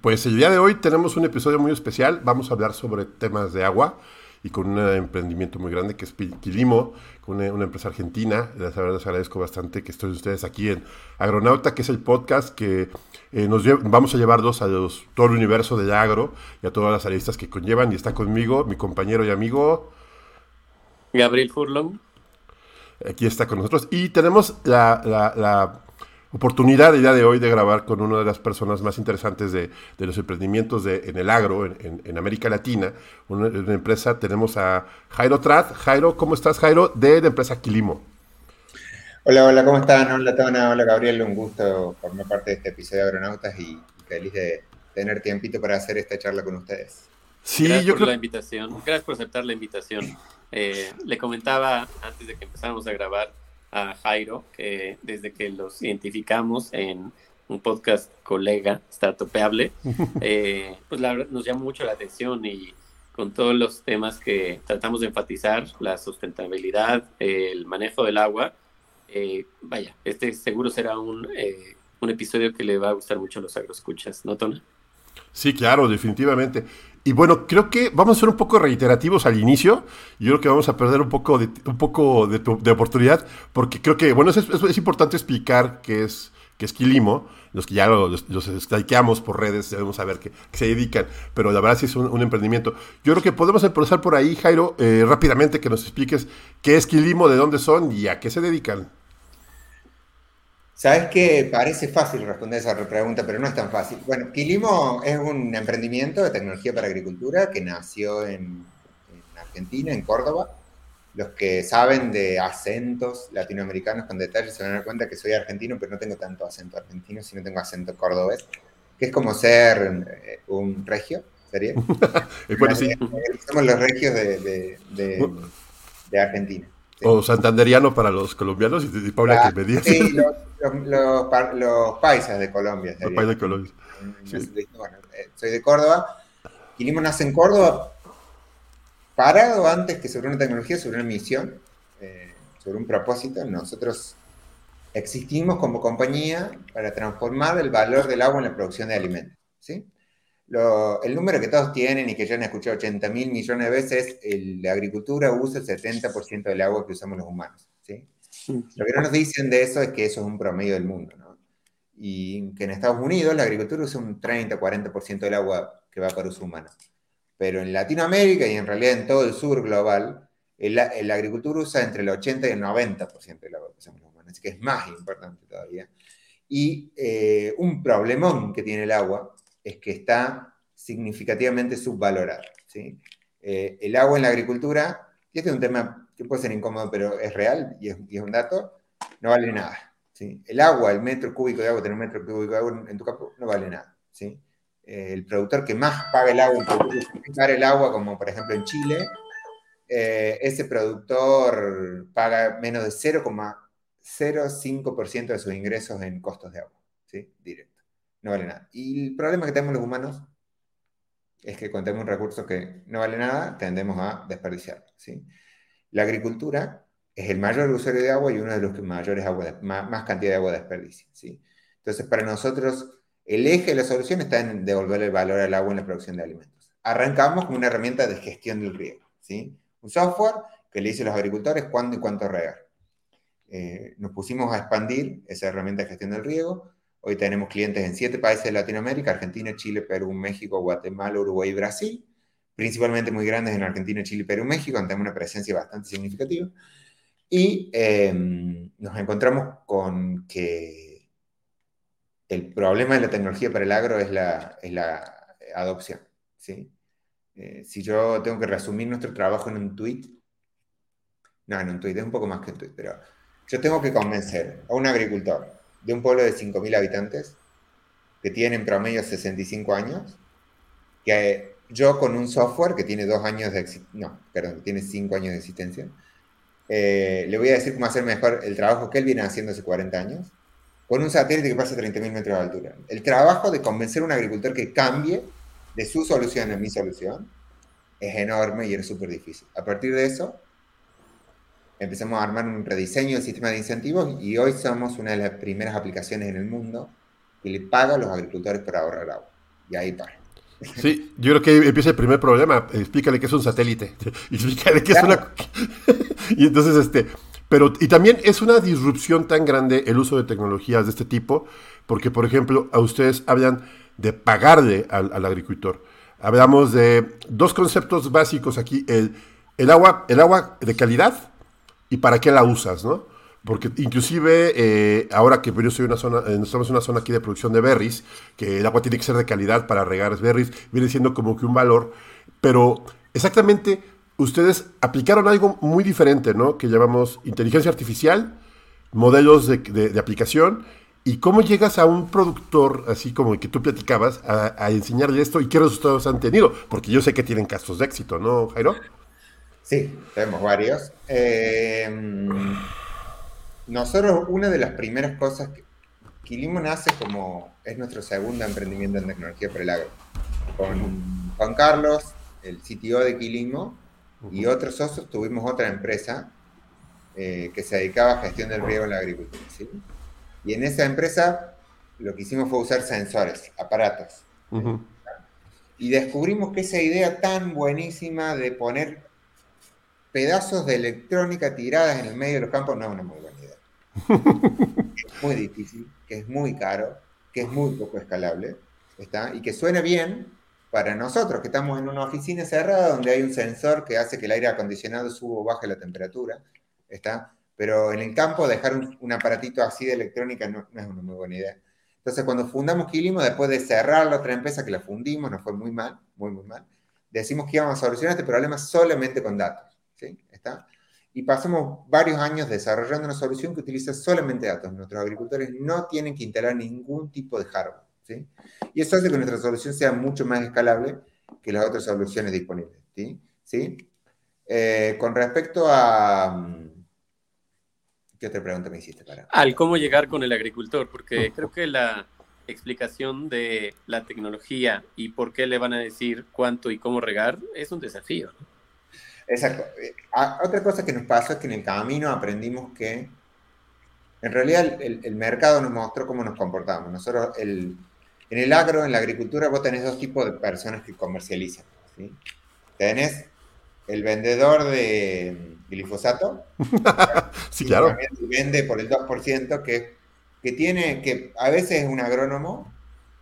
Pues el día de hoy tenemos un episodio muy especial. Vamos a hablar sobre temas de agua y con un emprendimiento muy grande que es Quilimo, con una, una empresa argentina. Les, les agradezco bastante que estén ustedes aquí en Agronauta, que es el podcast que eh, nos vamos a llevarlos a los- todo el universo del agro y a todas las aristas que conllevan. Y está conmigo mi compañero y amigo, Gabriel Furlong. aquí está con nosotros. Y tenemos la, la- la oportunidad el día de hoy de grabar con una de las personas más interesantes de, de los emprendimientos de, en el agro, en, en- en América Latina. Una, una empresa, tenemos a Jairo Trat. Jairo, ¿cómo estás, Jairo? De la empresa Quilimo. Hola, hola, ¿cómo están? Hola, Tona, hola, Gabriel. Un gusto formar parte de este episodio de Agronautas y feliz de tener tiempito para hacer esta charla con ustedes. Sí, Gracias yo por la creo invitación. Gracias por aceptar la invitación. Eh, le comentaba antes de que empezáramos a grabar a Jairo que desde que los identificamos en un podcast colega, Startupeable, eh, pues la nos llama mucho la atención y con todos los temas que tratamos de enfatizar, la sustentabilidad, el manejo del agua, eh, vaya, este seguro será un, eh, un episodio que le va a gustar mucho a los agroescuchas, ¿no, Tona? Sí, claro, definitivamente. Y bueno, creo que vamos a ser un poco reiterativos al inicio. Yo creo que vamos a perder un poco de, un poco de, tu- de oportunidad, porque creo que, bueno, es, es- importante explicar qué es, qué es Quilimo. Los que ya lo- los, los por redes debemos saber que, que se dedican, pero la verdad sí es un, un emprendimiento. Yo creo que podemos empezar por ahí, Jairo, eh, rápidamente que nos expliques qué es Quilimo, de dónde son y a qué se dedican. Sabes que parece fácil responder esa pregunta, pero no es tan fácil. Bueno, Quilimo es un emprendimiento de tecnología para agricultura que nació en, en Argentina, en Córdoba. Los que saben de acentos latinoamericanos con detalle se van a dar cuenta que soy argentino, pero no tengo tanto acento argentino, sino tengo acento cordobés, que es como ser eh, un regio, ¿sería? Bueno, sí, Somos los regios de, de- de- de Argentina. O santanderiano para los colombianos y, y Paula que me digas. Sí, los, los- los pa- los paisas de Colombia. Los de Colombia. Sí. Bueno, eh, soy de Córdoba. Quilimo nace en Córdoba, parado antes que sobre una tecnología, sobre una misión, eh, sobre un propósito. Nosotros existimos como compañía para transformar el valor del agua en la producción de alimentos. ¿sí? Lo- el número que todos tienen y que ya han escuchado 80 mil millones de veces es el- la agricultura usa el 70% del agua que usamos los humanos. ¿sí? Lo que no nos dicen de eso es que eso es un promedio del mundo, ¿no? Y que en Estados Unidos la agricultura usa un 30-40% del agua que va para uso humano. Pero en Latinoamérica y en realidad en todo el sur global, la agricultura usa entre el 80 y el 90% del agua que usamos los humanos. Así que es más importante todavía. Y eh, un problemón que tiene el agua es que está significativamente subvalorado. ¿sí? Eh, el agua en la agricultura, y este es un tema que puede ser incómodo, pero es real y es, un dato, no vale nada. ¿sí? El agua, el metro cúbico de agua, tener un metro cúbico de agua en, tu campo, no vale nada. ¿sí? Eh, el productor que más paga el agua, pagar el agua, como por ejemplo en Chile, eh, ese productor paga menos de 0,05% de sus ingresos en costos de agua, ¿sí? Directo. No vale nada. Y el problema que tenemos los humanos es que cuando tenemos un recurso que no vale nada, tendemos a desperdiciarlo, ¿sí? La agricultura es el mayor usuario de agua y uno de los que mayores agua de- más, más cantidad de agua desperdicia, ¿sí? Entonces, para nosotros, el eje de la solución está en devolver el valor al agua en la producción de alimentos. Arrancamos con una herramienta de gestión del riego, ¿sí? Un software que le dice a los agricultores cuándo y cuánto regar. Eh, nos pusimos a expandir esa herramienta de gestión del riego. Hoy tenemos clientes en siete países de Latinoamérica, Argentina, Chile, Perú, México, Guatemala, Uruguay y Brasil. Principalmente muy grandes en Argentina, Chile, Perú, México, tenemos una presencia bastante significativa. Y eh, nos encontramos con que el problema de la tecnología para el agro es la, es la adopción. ¿sí? Eh, si yo tengo que resumir nuestro trabajo en un tweet, no, en un tuit, es un poco más que un tuit, pero yo tengo que convencer a un agricultor de un pueblo de 5.000 habitantes que tiene en promedio 65 años, que yo con un software que tiene dos años de no, perdón, tiene cinco años de existencia, eh, le voy a decir cómo hacer mejor el trabajo que él viene haciendo hace 40 años, con un satélite que pasa a 30.000 metros de altura. El trabajo de convencer a un agricultor que cambie de su solución a mi solución es enorme y es súper difícil. A partir de eso, empezamos a armar un rediseño del sistema de incentivos y hoy somos una de las primeras aplicaciones en el mundo que le paga a los agricultores por ahorrar agua. Y ahí para. Sí, yo creo que empieza el primer problema. Explícale que es un satélite. Explícale que es una. y entonces, este. Pero, y también es una disrupción tan grande el uso de tecnologías de este tipo, porque, por ejemplo, a ustedes hablan de pagarle al, al agricultor. Hablamos de dos conceptos básicos aquí: el, el, agua, el agua de calidad y para qué la usas, ¿no? Porque inclusive eh, ahora que yo soy una zona, eh, estamos en una zona aquí de producción de berries, que el agua tiene que ser de calidad para regar berries, viene siendo como que un valor, pero exactamente ustedes aplicaron algo muy diferente, ¿no? Que llamamos inteligencia artificial, modelos de, de, aplicación, y cómo llegas a un productor, así como el que tú platicabas, a, a, enseñarle esto y qué resultados han tenido, porque yo sé que tienen casos de éxito, ¿no, Jairo? Sí, tenemos varios. Eh, nosotros, una de las primeras cosas que Quilimo nace como, es nuestro segundo emprendimiento en tecnología para el agro. Con Juan Carlos, el CTO de Quilimo, y otros socios tuvimos otra empresa eh, que se dedicaba a gestión del riego en la agricultura. ¿sí? Y en esa empresa lo que hicimos fue usar sensores, aparatos. Uh -huh. Y descubrimos que esa idea tan buenísima de poner pedazos de electrónica tiradas en el medio de los campos no es una muy buena idea. es muy difícil, que es muy caro, que es muy poco escalable, ¿está? Y que suena bien para nosotros, que estamos en una oficina cerrada donde hay un sensor que hace que el aire acondicionado suba o baje la temperatura, ¿está? Pero en el campo dejar un, un aparatito así de electrónica no, no, es una muy buena idea. Entonces, cuando fundamos Quilimo, después de cerrar la otra empresa que la fundimos, nos fue muy mal, muy, muy mal, decimos que íbamos a solucionar este problema solamente con datos. ¿Sí? ¿Está? Y pasamos varios años desarrollando una solución que utiliza solamente datos. Nuestros agricultores no tienen que instalar ningún tipo de hardware. ¿sí? Y eso hace que nuestra solución sea mucho más escalable que las otras soluciones disponibles. ¿sí? ¿Sí? Eh, con respecto a... ¿Qué otra pregunta me hiciste? Para? Al cómo llegar con el agricultor, porque creo que la explicación de la tecnología y por qué le van a decir cuánto y cómo regar es un desafío. ¿no? Exacto. Otra cosa que nos pasó es que en el camino aprendimos que en realidad el, el mercado nos mostró cómo nos comportamos. Nosotros, el, en el agro, en la agricultura, vos tenés dos tipos de personas que comercializan. ¿sí? Tenés el vendedor de glifosato, sí, claro. que vende por el 2%, que, que tiene, que a veces es un agrónomo,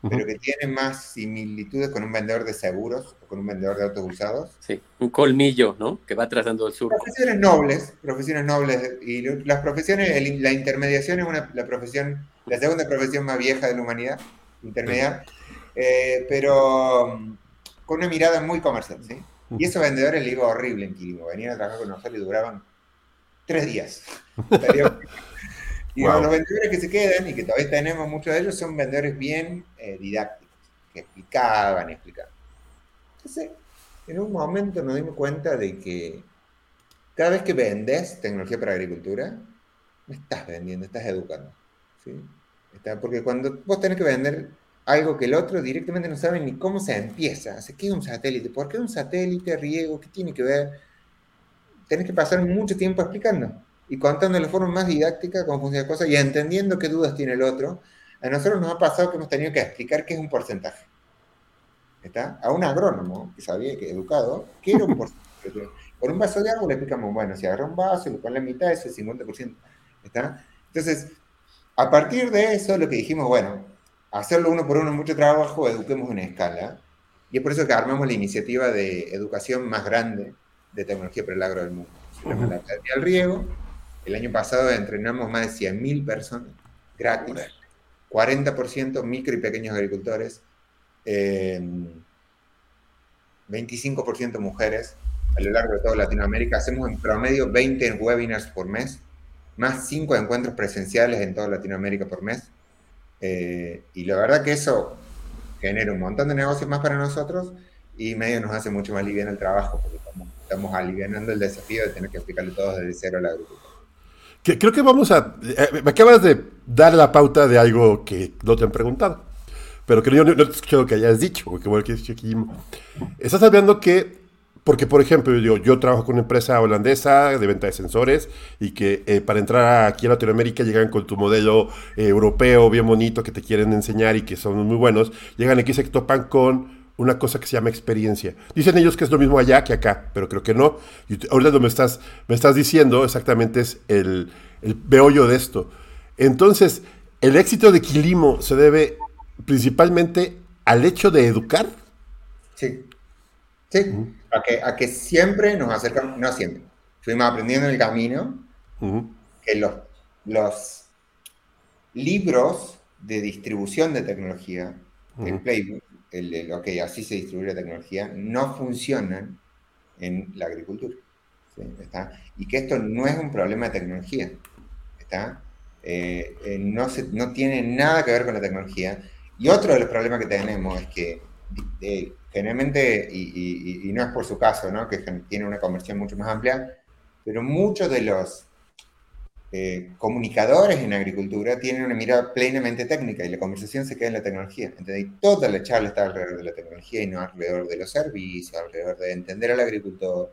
pero que tiene más similitudes con un vendedor de seguros o con un vendedor de autos usados. Sí, un colmillo, ¿no? Que va trazando el sur. Profesiones nobles, profesiones nobles. Y las profesiones, el, la intermediación es una, la profesión, la segunda profesión más vieja de la humanidad, intermediar, eh, pero um, con una mirada muy comercial, ¿sí? Y esos vendedores le digo horrible en Quilimo. Venían a trabajar con nosotros y duraban tres días. Y wow. los vendedores que se quedan, y que todavía tenemos muchos de ellos, son vendedores bien eh, didácticos, que explicaban y explicaban. Entonces, en un momento nos dimos cuenta de que cada vez que vendes tecnología para agricultura, no estás vendiendo, estás educando. ¿sí? Está, porque cuando vos tenés que vender algo que el otro directamente no sabe ni cómo se empieza. O sea, ¿Qué es un satélite? ¿Por qué un satélite, riego? ¿Qué tiene que ver? Tenés que pasar mucho tiempo explicando y contando de la forma más didáctica cómo funciona la cosa y entendiendo qué dudas tiene el otro. A nosotros nos ha pasado que hemos tenido que explicar qué es un porcentaje. ¿Está? A un agrónomo que sabía que educado, ¿qué era un porcentaje? Por un vaso de agua le explicamos, bueno, si agarra un vaso y le pone la mitad, eso es 50%. ¿Está? Entonces, a partir de eso, lo que dijimos, bueno, hacerlo uno por uno es mucho trabajo, eduquemos en escala. Y es por eso que armamos la iniciativa de educación más grande de tecnología para el agro del mundo. Se llama uh -huh. la del Riego, el año pasado entrenamos más de 100.000 personas gratis, 40% micro y pequeños agricultores, eh, 25% mujeres, a lo largo de toda Latinoamérica. Hacemos en promedio 20 webinars por mes, más 5 encuentros presenciales en toda Latinoamérica por mes. Eh, y la verdad que eso genera un montón de negocios más para nosotros y medio nos hace mucho más liviano el trabajo, porque estamos, aliviando el desafío de tener que explicarle todo desde cero a la agricultura. Creo que vamos a... Eh, me acabas de dar la pauta de algo que no te han preguntado, pero que yo no, te he escuchado que hayas dicho, porque bueno, que. Estás hablando que porque, por ejemplo, yo, yo trabajo con una empresa holandesa de venta de sensores y que eh, para entrar aquí a Latinoamérica llegan con tu modelo eh, europeo bien bonito que te quieren enseñar y que son muy buenos. Llegan aquí y se topan con una cosa que se llama experiencia. Dicen ellos que es lo mismo allá que acá, pero creo que no. Y ahorita lo me estás, me estás diciendo exactamente es el, el beollo de esto. Entonces, ¿el éxito de Quilimo se debe principalmente al hecho de educar? Sí. Sí, a, que, a que siempre nos acercamos, no siempre, fuimos aprendiendo en el camino que los, los libros de distribución de tecnología, el playbook, el, ok, así se distribuye la tecnología, no funcionan en la agricultura. Y que esto no es un problema de tecnología. Eh, eh, no, no tiene nada que ver con la tecnología. Y otro de los problemas que tenemos es que eh, generalmente, y, no es por su caso, que tiene una conversión mucho más amplia, pero muchos de los eh, comunicadores en agricultura tienen una mirada plenamente técnica y la conversación se queda en la tecnología. Entonces, toda la charla está alrededor de la tecnología y no alrededor de los servicios, alrededor de entender al agricultor.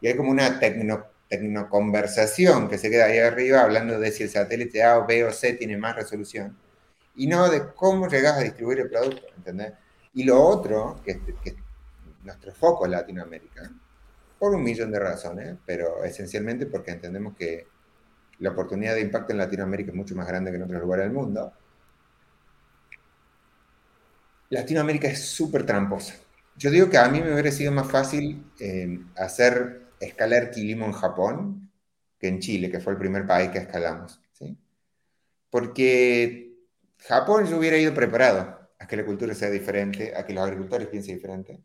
Y hay como una tecno, tecnoconversación que se queda ahí arriba hablando de si el satélite A o B o C tiene más resolución y no de cómo llegas a distribuir el producto, ¿entendés? Y lo otro, que, es nuestro foco en Latinoamérica, por un millón de razones, pero esencialmente porque entendemos que la oportunidad de impacto en Latinoamérica es mucho más grande que en otros lugares del mundo. Latinoamérica es súper tramposa. Yo digo que a mí me hubiera sido más fácil eh, hacer escalar Quilimo en Japón que en Chile, que fue el primer país que escalamos. ¿sí? Porque Japón yo hubiera ido preparado a que la cultura sea diferente, a que los agricultores piensen diferente.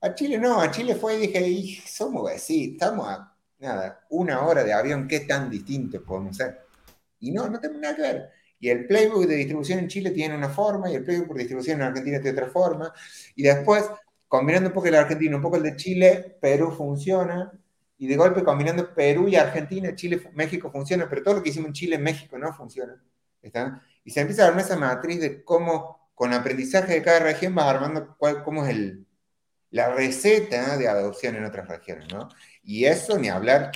A Chile no, a Chile fue y dije, somos así, estamos a nada, una hora de avión, ¿qué tan distintos podemos ser? Y no, no tenemos nada que ver. Y el playbook de distribución en Chile tiene una forma y el playbook por distribución en Argentina tiene otra forma. Y después, combinando un poco el argentino, un poco el de Chile, Perú funciona. Y de golpe, combinando Perú y Argentina, Chile, México funciona, pero todo lo que hicimos en Chile, México no funciona. ¿Está? Y se empieza a armar esa matriz de cómo con aprendizaje de cada región vas armando cuál, cómo es el, la receta de adopción en otras regiones, ¿no? Y eso ni hablar,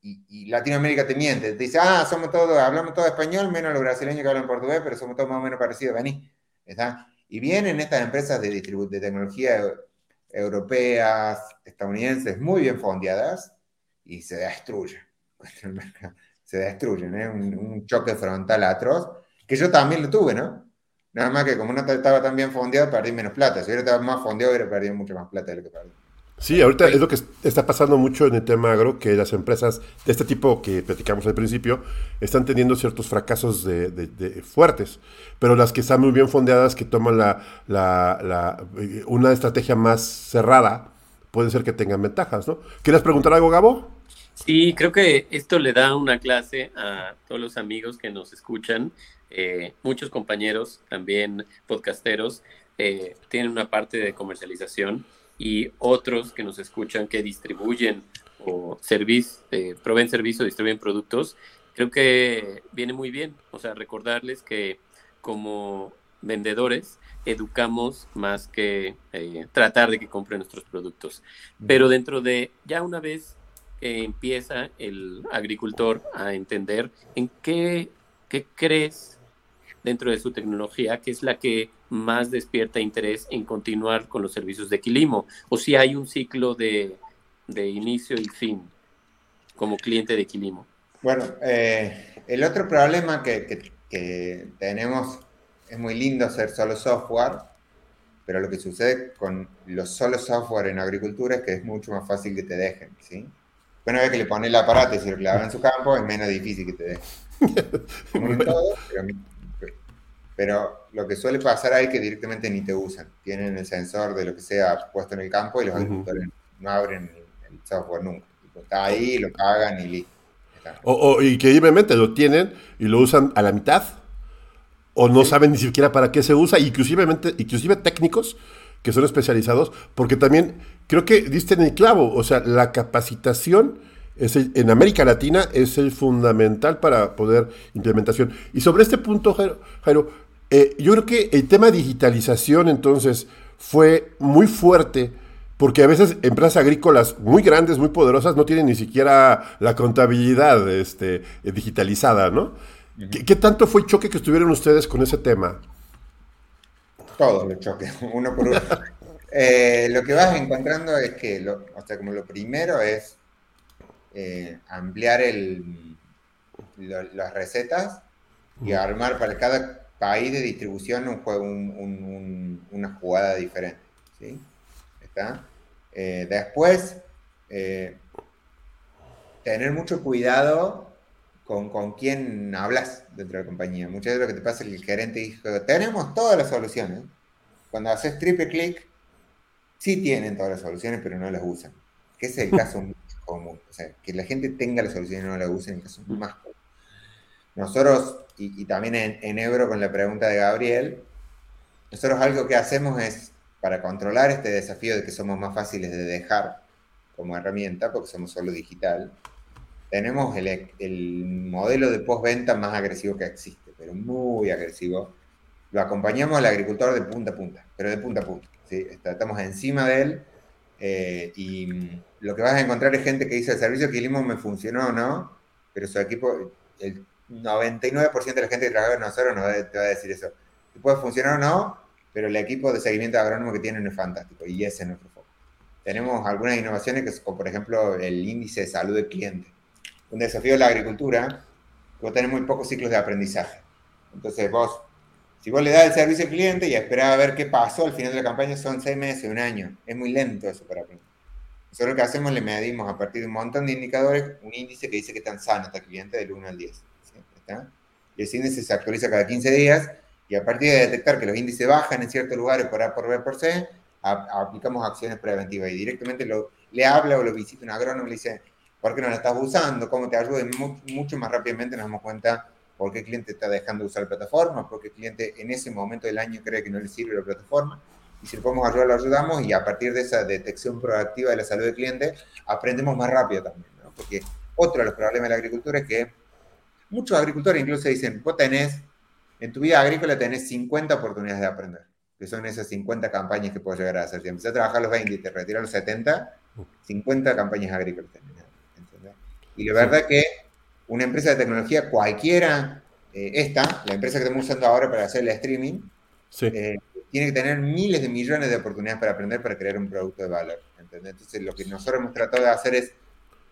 y, Latinoamérica te miente, te dice, ah, somos todos, hablamos todo español, menos los brasileños que hablan portugués, pero somos todos más o menos parecidos, vení, ¿está? Y vienen estas empresas de, de tecnología europeas, estadounidenses, muy bien fondeadas, y se destruyen. Se destruyen, ¿eh? un, choque frontal atroz, que yo también lo tuve, ¿no? Nada más que como no estaba tan bien fondeado, perdí menos plata. Si hubiera estado más fondeado, hubiera perdido mucho más plata de lo que perdí. Sí, ahorita es lo que está pasando mucho en el tema agro, que las empresas de este tipo que platicamos al principio están teniendo ciertos fracasos de, fuertes, pero las que están muy bien fondeadas, que toman la, una estrategia más cerrada, puede ser que tengan ventajas, ¿no? ¿Quieres preguntar algo, Gabo? Sí, creo que esto le da una clase a todos los amigos que nos escuchan eh, muchos compañeros, también podcasteros, eh, tienen una parte de comercialización y otros que nos escuchan que distribuyen o eh, proveen servicio, distribuyen productos, creo que viene muy bien. O sea, recordarles que como vendedores educamos más que tratar de que compren nuestros productos. Pero dentro de, ya una vez que empieza el agricultor a entender en qué, qué crees dentro de su tecnología, que es la que más despierta interés en continuar con los servicios de Quilimo, o si hay un ciclo de, inicio y fin como cliente de Quilimo. Bueno, eh, el otro problema que, tenemos es muy lindo hacer solo software, pero lo que sucede con los solo software en agricultura es que es mucho más fácil que te dejen, ¿sí? Una vez que le pones el aparato y se lo clava en su campo, es menos difícil que te dejen. todo, pero lo que suele pasar ahí es que directamente ni te usan. Tienen el sensor de lo que sea puesto en el campo y los agricultores no abren software nunca. Está ahí, lo pagan y listo. O, que obviamente lo tienen y lo usan a la mitad. O no saben ni siquiera para qué se usa, inclusive, inclusive técnicos que son especializados, porque también creo que diste en el clavo, o sea, la capacitación es en América Latina es el fundamental para poder implementación. Y sobre este punto, Jairo, eh, yo creo que el tema digitalización entonces fue muy fuerte porque a veces empresas agrícolas muy grandes, muy poderosas, no tienen ni siquiera la contabilidad este, digitalizada, ¿no? ¿Qué, tanto fue el choque que estuvieron ustedes con ese tema? Todo el choque, uno por uno. Eh, lo que vas encontrando es que, lo, o sea, como lo primero es eh, ampliar el, las recetas y armar para cada país de distribución un juego, una jugada diferente. ¿sí? ¿Está? Eh, después, eh, tener mucho cuidado con, con quién hablas dentro de la compañía. Muchas veces lo que te pasa es que el gerente dijo, tenemos todas las soluciones. Cuando haces triple clic, sí tienen todas las soluciones, pero no las usan. Que es el caso común. O sea, que la gente tenga las soluciones y no las use en el caso más. Nosotros, y, también en, en Ebro con la pregunta de Gabriel, nosotros algo que hacemos es para controlar este desafío de que somos más fáciles de dejar como herramienta, porque somos solo digital, tenemos el, modelo de postventa más agresivo que existe, pero muy agresivo. Lo acompañamos al agricultor de punta a punta, pero de punta a punta. ¿sí? Estamos encima de él eh, y lo que vas a encontrar es gente que dice el servicio que hicimos me funcionó o no, pero su equipo, el 99% de la gente que trabaja con nosotros nos te va a decir eso. Si puede funcionar o no, pero el equipo de seguimiento agrónomo que tienen es fantástico y ese es nuestro foco. Tenemos algunas innovaciones que como por ejemplo el índice de salud del cliente. Un desafío de la agricultura, vos tenés muy pocos ciclos de aprendizaje. Entonces vos, si vos le das el servicio al cliente y esperás a ver qué pasó al final de la campaña, son seis meses, un año. Es muy lento eso para aprender. Nosotros lo que hacemos, le medimos a partir de un montón de indicadores un índice que dice que tan sano está el cliente del 1 al 10. Y ese índice se actualiza cada 15 días y a partir de detectar que los índices bajan en ciertos lugares por A por B por C, aplicamos acciones preventivas y directamente lo, le habla o lo visita un agrónomo y le dice, ¿por qué no la estás usando? ¿Cómo te ayuda? mucho más rápidamente nos damos cuenta por qué el cliente está dejando de usar la plataforma, por qué el cliente en ese momento del año cree que no le sirve la plataforma. Y si le podemos ayudar, lo ayudamos y a partir de esa detección proactiva de la salud del cliente, aprendemos más rápido también. ¿no? Porque otro de los problemas de la agricultura es que muchos agricultores incluso dicen, vos tenés en tu vida agrícola tenés 50 oportunidades de aprender, que son esas 50 campañas que puedes llegar a hacer. Si empezás a trabajar los 20 y te retiras a los 70, 50 campañas agrícolas tenés. Y la verdad que una empresa de tecnología cualquiera, eh, esta, la empresa que estamos usando ahora para hacer el streaming, eh, tiene que tener miles de millones de oportunidades para aprender para crear un producto de valor. Entonces, lo que nosotros hemos tratado de hacer es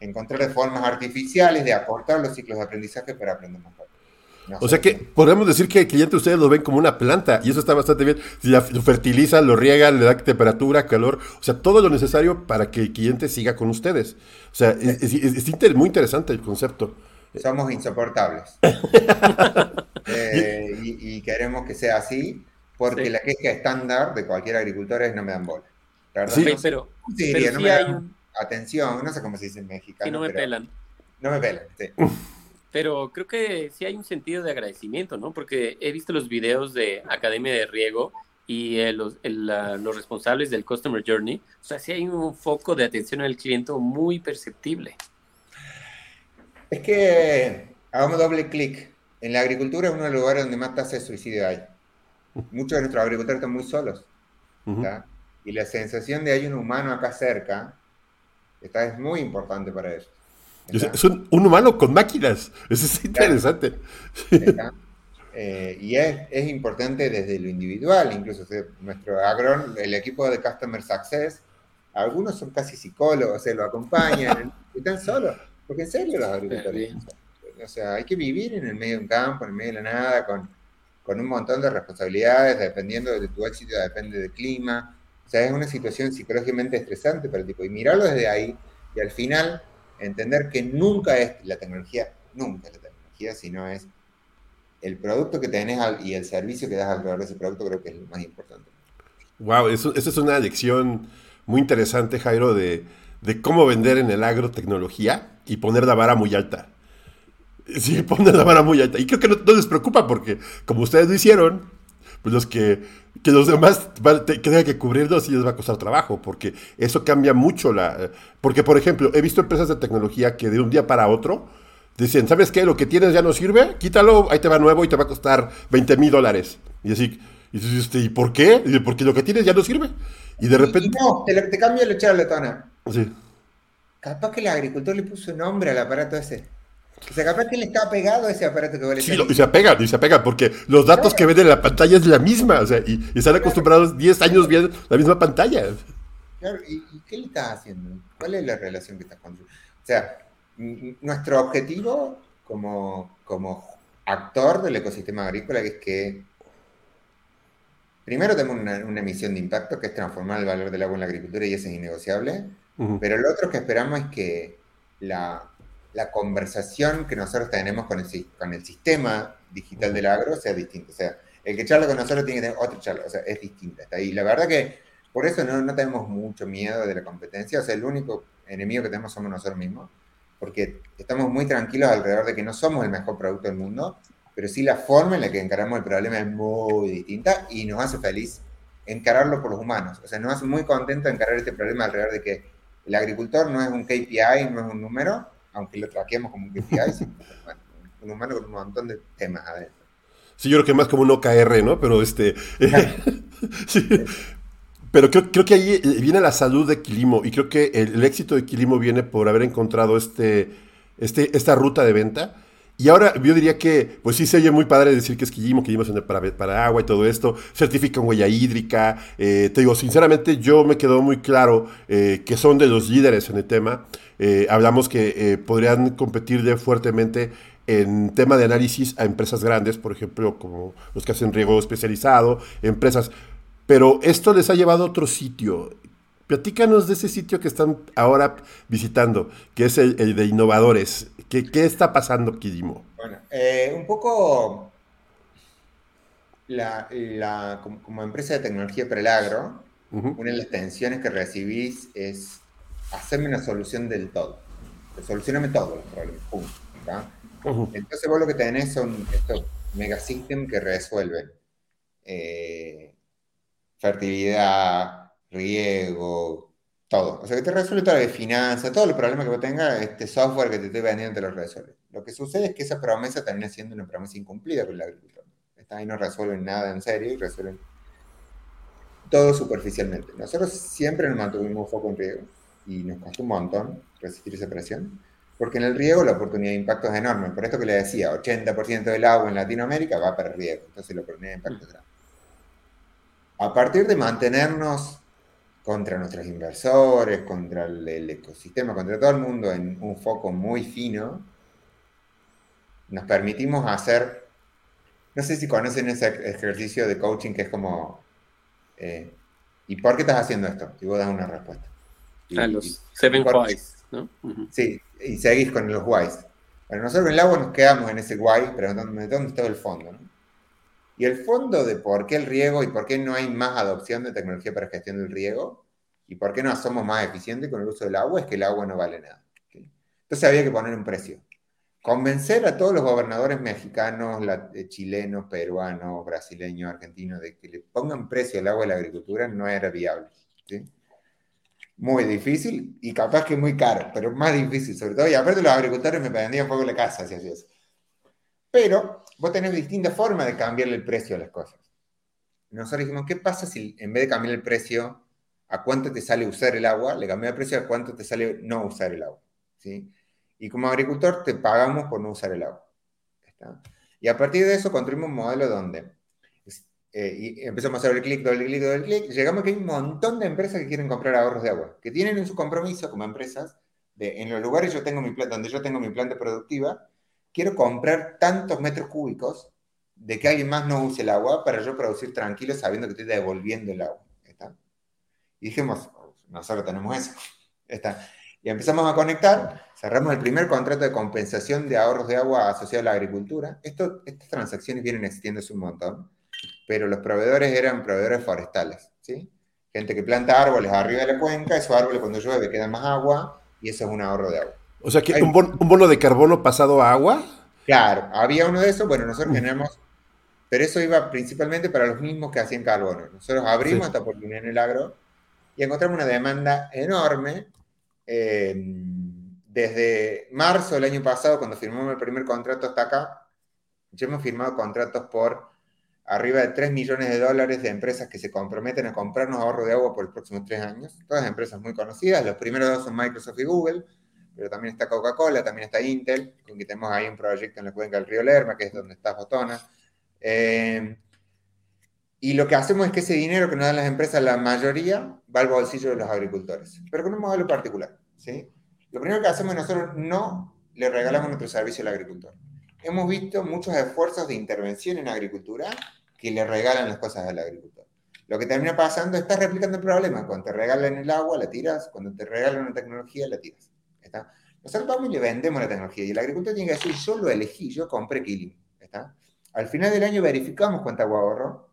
encontrar formas artificiales de aportar los ciclos de aprendizaje para aprender más rápido o sea que podemos decir que el cliente ustedes lo ven como una planta y eso está bastante bien. Si lo fertilizan, lo riegan, le da temperatura, calor, o sea, todo lo necesario para que el cliente siga con ustedes. O sea, es, muy interesante el concepto. Somos insoportables. Eh, y, queremos que sea así porque la queja estándar de cualquier agricultor es no me dan bola. Sí, pero, sí, no me dan atención, no sé cómo se dice en mexicano. Sí, no me pelan. No me pelan, sí. Pero creo que sí hay un sentido de agradecimiento, ¿no? Porque he visto los videos de Academia de Riego y eh, los, los, responsables del Customer Journey. O sea, sí hay un foco de atención al cliente muy perceptible. Es que, hagamos doble clic. En la agricultura es uno de los lugares donde más tasa de suicidio hay. Muchos de nuestros agricultores están muy solos. Y la sensación de hay un humano acá cerca está, es muy importante para ellos. Es un, humano con máquinas. Eso es interesante. Eh, y es, es, importante desde lo individual, incluso nuestro agron, el equipo de Customer Success, algunos son casi psicólogos, se lo acompañan, están solos, porque en serio los agricultores. O sea, hay que vivir en el medio de un campo, en el medio de la nada, con, con un montón de responsabilidades, dependiendo de tu éxito, depende del clima. Sea, es una situación psicológicamente estresante para el tipo. Y mirarlo desde ahí, y al final entender que nunca es la tecnología, nunca es la tecnología, sino es el producto que tenés y el servicio que das alrededor de ese producto, creo que es lo más importante. Wow, eso, es una lección muy interesante, Jairo, de, de cómo vender en el agrotecnología y poner la vara muy alta. Sí, poner la vara muy alta. Y creo que no, les preocupa porque, como ustedes lo hicieron, pues los que, que los demás que tengan que cubrirlos sí les va a costar trabajo, porque eso cambia mucho la... Porque, por ejemplo, he visto empresas de tecnología que de un día para otro dicen, ¿sabes qué? Lo que tienes ya no sirve, quítalo, ahí te va nuevo y te va a costar 20 mil dólares. Y así, y dices, ¿y por qué? porque lo que tienes ya no sirve. Y de repente... no, te, te cambia el echar letona. Sí. Capaz que el agricultor le puso nombre al aparato ese. O sea, capaz que le estaba pegado ese aparato que vale. Sí, y se apegan, y se apegan, porque los datos que ven en la pantalla es la misma, o sea, y, están acostumbrados 10 años viendo la misma pantalla. Claro, ¿y, qué le estás haciendo? ¿Cuál es la relación que estás construyendo? O sea, nuestro objetivo como, como actor del ecosistema agrícola es que primero tenemos una, una, emisión de impacto que es transformar el valor del agua en la agricultura y eso es innegociable, pero lo otro que esperamos es que la, la conversación que nosotros tenemos con el, con el sistema digital del agro sea distinta. O sea, el que charla con nosotros tiene que tener otro charla, o sea, es distinta. Está ahí. La verdad que por eso no, no tenemos mucho miedo de la competencia, o sea, el único enemigo que tenemos somos nosotros mismos porque estamos muy tranquilos alrededor de que no somos el mejor producto del mundo, pero sí la forma en la que encaramos el problema es muy distinta y nos hace feliz encararlo por los humanos. O sea, nos hace muy contento encarar este problema alrededor de que el agricultor no es un KPI, no es un número, aunque lo traquemos como un KPI, un humano con un montón de temas adentro. Sí, yo creo que más como un OKR, ¿no? Pero este... sí. Pero creo, creo, que ahí eh, viene la salud de Quilimo y creo que el, éxito de Quilimo viene por haber encontrado este, este, esta ruta de venta. Y ahora yo diría que, pues sí se oye muy padre decir que es Quilimo, Quilimo es para, para agua y todo esto, certifican huella hídrica. Eh, te digo, sinceramente yo me quedó muy claro eh, que son de los líderes en el tema. Hablamos que podrían competir de fuertemente en tema de análisis a empresas grandes, por ejemplo, como los que hacen riego especializado, empresas pero esto les ha llevado a otro sitio. Platícanos de ese sitio que están ahora visitando, que es el, de innovadores. ¿Qué, ¿Qué, está pasando, Kidimo? Bueno, eh, un poco la, como, empresa de tecnología para el agro, una de las tensiones que recibís es hacerme una solución del todo. Solucioname todos los problemas. Entonces vos lo que tenés son estos megasystems que resuelven eh, fertilidad, riego, todo. O sea, que te resuelve todo de finanzas, todos los problemas que vos tengas, este software que te estoy vendiendo te lo resuelve. Lo que sucede es que esa promesa termina siendo una promesa incumplida con el agricultor. Está ahí no resuelven nada en serio y resuelven todo superficialmente. Nosotros siempre nos mantuvimos foco en riego y nos costó un montón resistir esa presión, porque en el riego la oportunidad de impacto es enorme. Por esto que le decía, 80% del agua en Latinoamérica va para el riego, entonces la oportunidad de impacto es grande a partir de mantenernos contra nuestros inversores, contra el, ecosistema, contra todo el mundo en un foco muy fino, nos permitimos hacer, no sé si conocen ese ejercicio de coaching que es como, eh, ¿y por qué estás haciendo esto? Y vos das una respuesta. A los seven whys, ¿no? Sí, y seguís con los whys. Bueno, nosotros en el agua nos quedamos en ese why, preguntándonos dónde está el fondo, ¿no? Y el fondo de por qué el riego y por qué no hay más adopción de tecnología para gestión del riego y por qué no somos más eficientes con el uso del agua es que el agua no vale nada. Entonces había que poner un precio. Convencer a todos los gobernadores mexicanos, eh, chilenos, peruanos, brasileños, argentinos de que le pongan precio al agua y la agricultura no era viable. Muy difícil y capaz que muy caro, pero más difícil sobre todo. Y aparte los agricultores me vendían poco la casa si hacía eso. Pero vos tenés distintas formas de cambiarle el precio a las cosas. Nosotros dijimos, ¿qué pasa si en vez de cambiar el precio a cuánto te sale usar el agua, le cambiamos el precio a cuánto te sale no usar el agua? ¿sí? Y como agricultor te pagamos por no usar el agua. Y a partir de eso construimos un modelo donde eh, y empezamos a hacer el clic, doble clic, doble clic, llegamos a que hay un montón de empresas que quieren comprar ahorros de agua, que tienen en su compromiso como empresas de en los lugares donde yo tengo mi planta productiva, quiero comprar tantos metros cúbicos de que alguien más no use el agua para yo producir tranquilo sabiendo que estoy devolviendo el agua. ¿está? Y dijimos, nosotros tenemos eso. Y empezamos a conectar, cerramos el primer contrato de compensación de ahorros de agua asociado a la agricultura. Estas transacciones vienen existiendo hace un montón, pero los proveedores eran proveedores forestales. ¿sí? Gente que planta árboles arriba de la cuenca, esos árboles cuando llueve quedan más agua y eso es un ahorro de agua. O sea que un, bono de carbono pasado a agua. Claro, había uno de esos, bueno, nosotros generamos, pero eso iba principalmente para los mismos que hacían carbono. Nosotros abrimos esta oportunidad en el agro y encontramos una demanda enorme. Eh, desde marzo del año pasado, cuando firmamos el primer contrato hasta acá, ya hemos firmado contratos por arriba de 3 millones de dólares de empresas que se comprometen a comprarnos ahorro de agua por los próximos tres años. Todas empresas muy conocidas. Los primeros dos son Microsoft y Google, pero también está Coca-Cola, también está Intel, con tenemos ahí un proyecto en la cuenca del río Lerma, que es donde está Fotona. Eh, y lo que hacemos es que ese dinero que nos dan las empresas, la mayoría, va al bolsillo de los agricultores, pero con un modelo particular. ¿sí? Lo primero que hacemos es nosotros no le regalamos nuestro servicio al agricultor. Hemos visto muchos esfuerzos de intervención en agricultura que le regalan las cosas al agricultor. Lo que termina pasando estás replicando el problema. Cuando te regalan el agua, la tiras. Cuando te regalan una tecnología, la tiras. ¿Está? Nosotros vamos y le vendemos la tecnología. Y el agricultor tiene que decir, yo lo elegí, yo compré Killing. ¿Está? Al final del año verificamos cuánta agua ahorró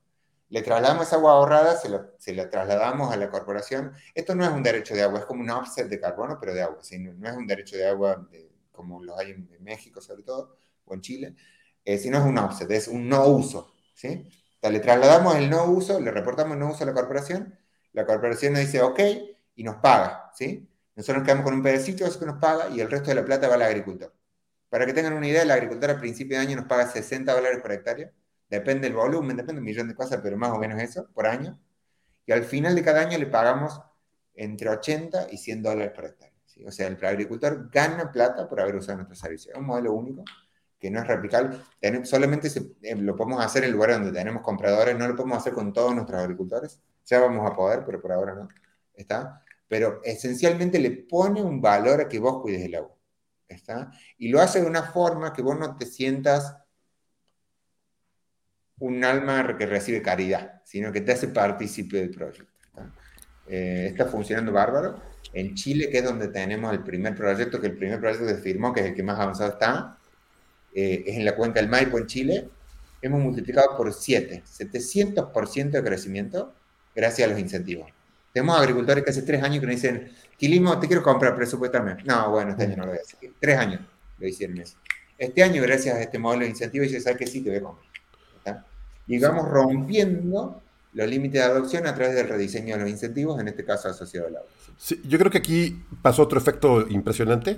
le trasladamos esa agua ahorrada, se, lo, se la trasladamos a la corporación. Esto no es un derecho de agua, es como un offset de carbono, pero de agua. No, es un derecho de agua como lo hay en, México, sobre todo, o en Chile, eh, sino es un offset, es un no uso. ¿sí? Le trasladamos el no uso, le reportamos el no uso a la corporación, la corporación nos dice ok y nos paga. ¿sí? Nosotros nos quedamos con un pedacito eso que nos paga y el resto de la plata va al agricultor. Para que tengan una idea, el agricultor a principio de año nos paga 60 dólares por hectárea depende del volumen, depende de un millón de cosas, pero más o menos eso, por año. Y al final de cada año le pagamos entre 80 y 100 dólares por hectárea. O sea, el agricultor gana plata por haber usado nuestro servicio. Es un modelo único que no es replicable. Solamente eh, lo podemos hacer en lugares donde tenemos compradores, no lo podemos hacer con todos nuestros agricultores. Ya vamos a poder, pero por ahora no. ¿Está? Pero esencialmente le pone un valor a que vos cuides el agua. ¿Está? Y lo hace de una forma que vos no te sientas un alma que recibe caridad, sino que te hace partícipe del proyecto. Eh, ¿está? funcionando bárbaro. En Chile, que es donde tenemos el primer proyecto, que el primer proyecto se firmó, que es el que más avanzado está, eh, es en la cuenca del Maipo, en Chile, hemos multiplicado por 7, 700% de crecimiento gracias a los incentivos. Tenemos agricultores que hace tres años que nos dicen, Quilimo, te quiero comprar, presupuestame. No, bueno, este año no lo voy a hacer. Tres años lo hicieron eso. Este año, gracias a este modelo de incentivos, dice, ¿sabes que sí? Te voy a comprar y vamos rompiendo los límites de adopción a través del rediseño de los incentivos, en este caso asociado al agua. Sí, yo creo que aquí pasó otro efecto impresionante.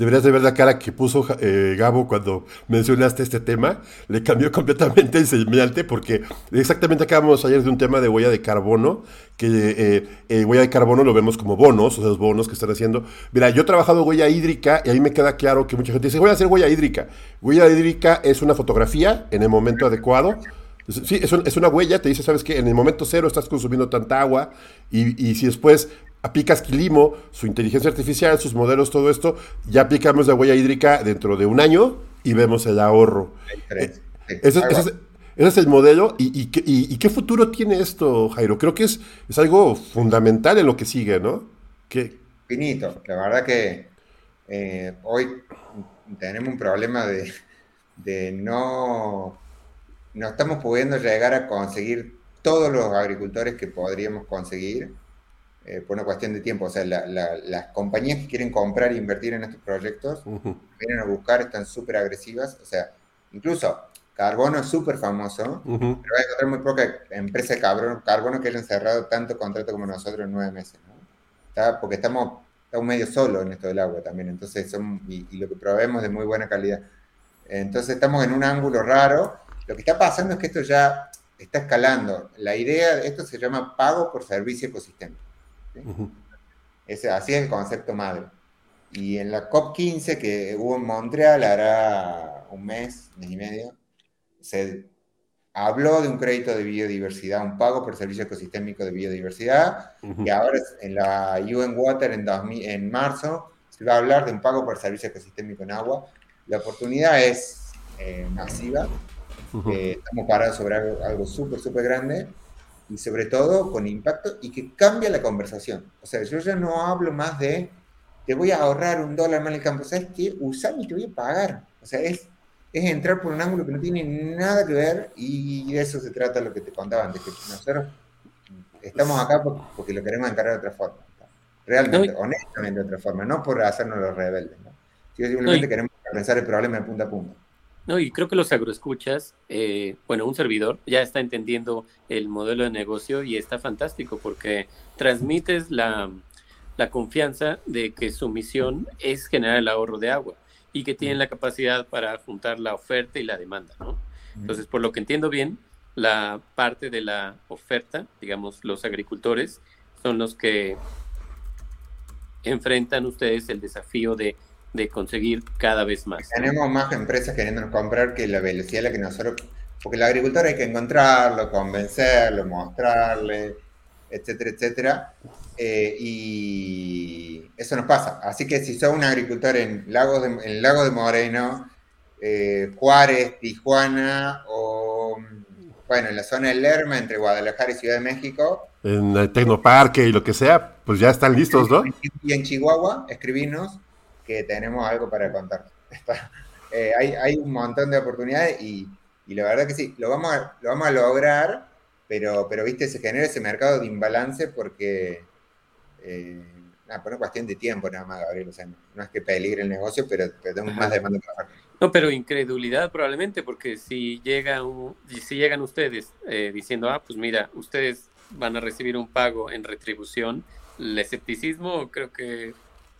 Deberías de ver la cara que puso eh, Gabo cuando mencionaste este tema. Le cambió completamente el semblante porque exactamente acabamos ayer de un tema de huella de carbono, que eh, eh, huella de carbono lo vemos como bonos, o sea, los bonos que están haciendo. Mira, yo he trabajado huella hídrica y ahí me queda claro que mucha gente dice, voy a hacer huella hídrica. Huella hídrica es una fotografía en el momento adecuado Sí, es, una huella, te dice, sabes que en el momento cero estás consumiendo tanta agua y, si después aplicas Quilimo, su inteligencia artificial, sus modelos, todo esto, ya aplicamos la huella hídrica dentro de un año y vemos el ahorro. Eh, ese, es el modelo. ¿Y, qué futuro tiene esto, Jairo? Creo que es, es algo fundamental en lo que sigue, ¿no? Finito. La verdad que eh, hoy tenemos un problema de no no estamos pudiendo llegar a conseguir todos los agricultores que podríamos conseguir eh, por una cuestión de tiempo. O sea, las compañías que quieren comprar e invertir en estos proyectos, vienen a buscar, están súper agresivas. O sea, incluso Carbono es súper famoso, pero hay encontrar muy poca empresa de carbono, carbono que hayan cerrado tanto contrato como nosotros en nueve meses. Porque estamos, estamos medio solos en esto del agua también, entonces son, y, y lo que proveemos de muy buena calidad. Entonces estamos en un ángulo raro lo que está pasando es que esto ya está escalando. La idea de esto se llama pago por servicio ecosistémico. Así es el concepto madre. Y en la COP15 que hubo en Montreal, hará un mes, mes y medio, se habló de un crédito de biodiversidad, un pago por servicio ecosistémico de biodiversidad, y ahora en la UN Water en, en marzo se va a hablar de un pago por servicio ecosistémico en agua. La oportunidad es eh, masiva, estamos parados sobre algo, súper, súper grande y sobre todo con impacto y que cambia la conversación. O sea, yo ya no hablo más de te voy a ahorrar un dólar más en el campo, ¿sabes qué? Usame y te voy a pagar. O sea, es, es entrar por un ángulo que no tiene nada que ver y de eso se trata lo que te contaba antes, que nosotros estamos acá porque lo queremos encargar de otra forma. Realmente, honestamente de otra forma, no por hacernos los rebeldes. ¿no? simplemente queremos pensar el problema de punta a punta. No, y creo que los agroescuchas, eh, bueno, un servidor ya está entendiendo el modelo de negocio y está fantástico porque transmites la, la confianza de que su misión es generar el ahorro de agua y que tienen la capacidad para juntar la oferta y la demanda, ¿no? Entonces, por lo que entiendo bien, la parte de la oferta, digamos, los agricultores son los que enfrentan ustedes el desafío de, conseguir cada vez más. Tenemos más empresas queriendo comprar que la velocidad a la que nosotros, porque el agricultor hay que encontrarlo, convencerlo, mostrarle, etcétera, etcétera. Eh, y eso nos pasa. Así que si sos un agricultor en Lago de, en el Lago de Moreno, eh, Juárez, Tijuana o, bueno, en la zona del Lerma, entre Guadalajara y Ciudad de México. En el Tecnoparque y lo que sea, pues ya están listos, ¿no? Y en Chihuahua, escribinos que tenemos algo para contar. Eh, hay, hay, un montón de oportunidades y, y, la verdad que sí, lo vamos a, lo vamos a lograr, pero, pero viste, se genera ese mercado de imbalance porque... Eh, nada, por una cuestión de tiempo nada más, Gabriel. O sea, no, es que peligre el negocio, pero, tenemos más demanda para no, pero incredulidad probablemente, porque si, llega si llegan ustedes eh, diciendo, ah, pues mira, ustedes van a recibir un pago en retribución, el escepticismo creo que...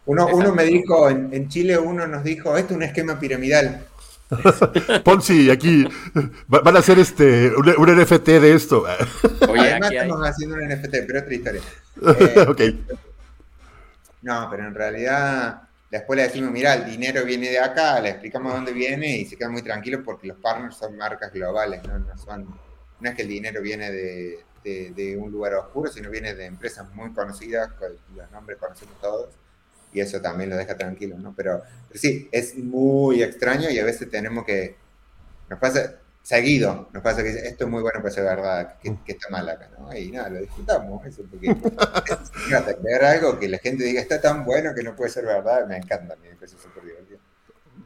Uno, uno me dijo, en, Chile uno nos dijo, esto es un esquema piramidal. Ponzi, aquí van a hacer este un, NFT de esto. Además estamos haciendo un NFT, pero otra historia. Eh, no, pero en realidad Después le decimos, mira, el dinero viene de acá, le explicamos dónde viene y se queda muy tranquilo porque los partners son marcas globales, no, no, son, no es que el dinero viene de, un lugar oscuro, sino viene de empresas muy conocidas, los nombres conocemos todos, y eso también lo deja tranquilo, ¿no? Pero, pero sí, es muy extraño y a veces tenemos que, nos pasa, seguido nos pasa que esto es muy bueno para ser verdad, que, está mal acá, ¿no? Y nada, lo disfrutamos, eso, porque ver algo que la gente diga está tan bueno que no puede ser verdad, me encanta, me parece súper divertido.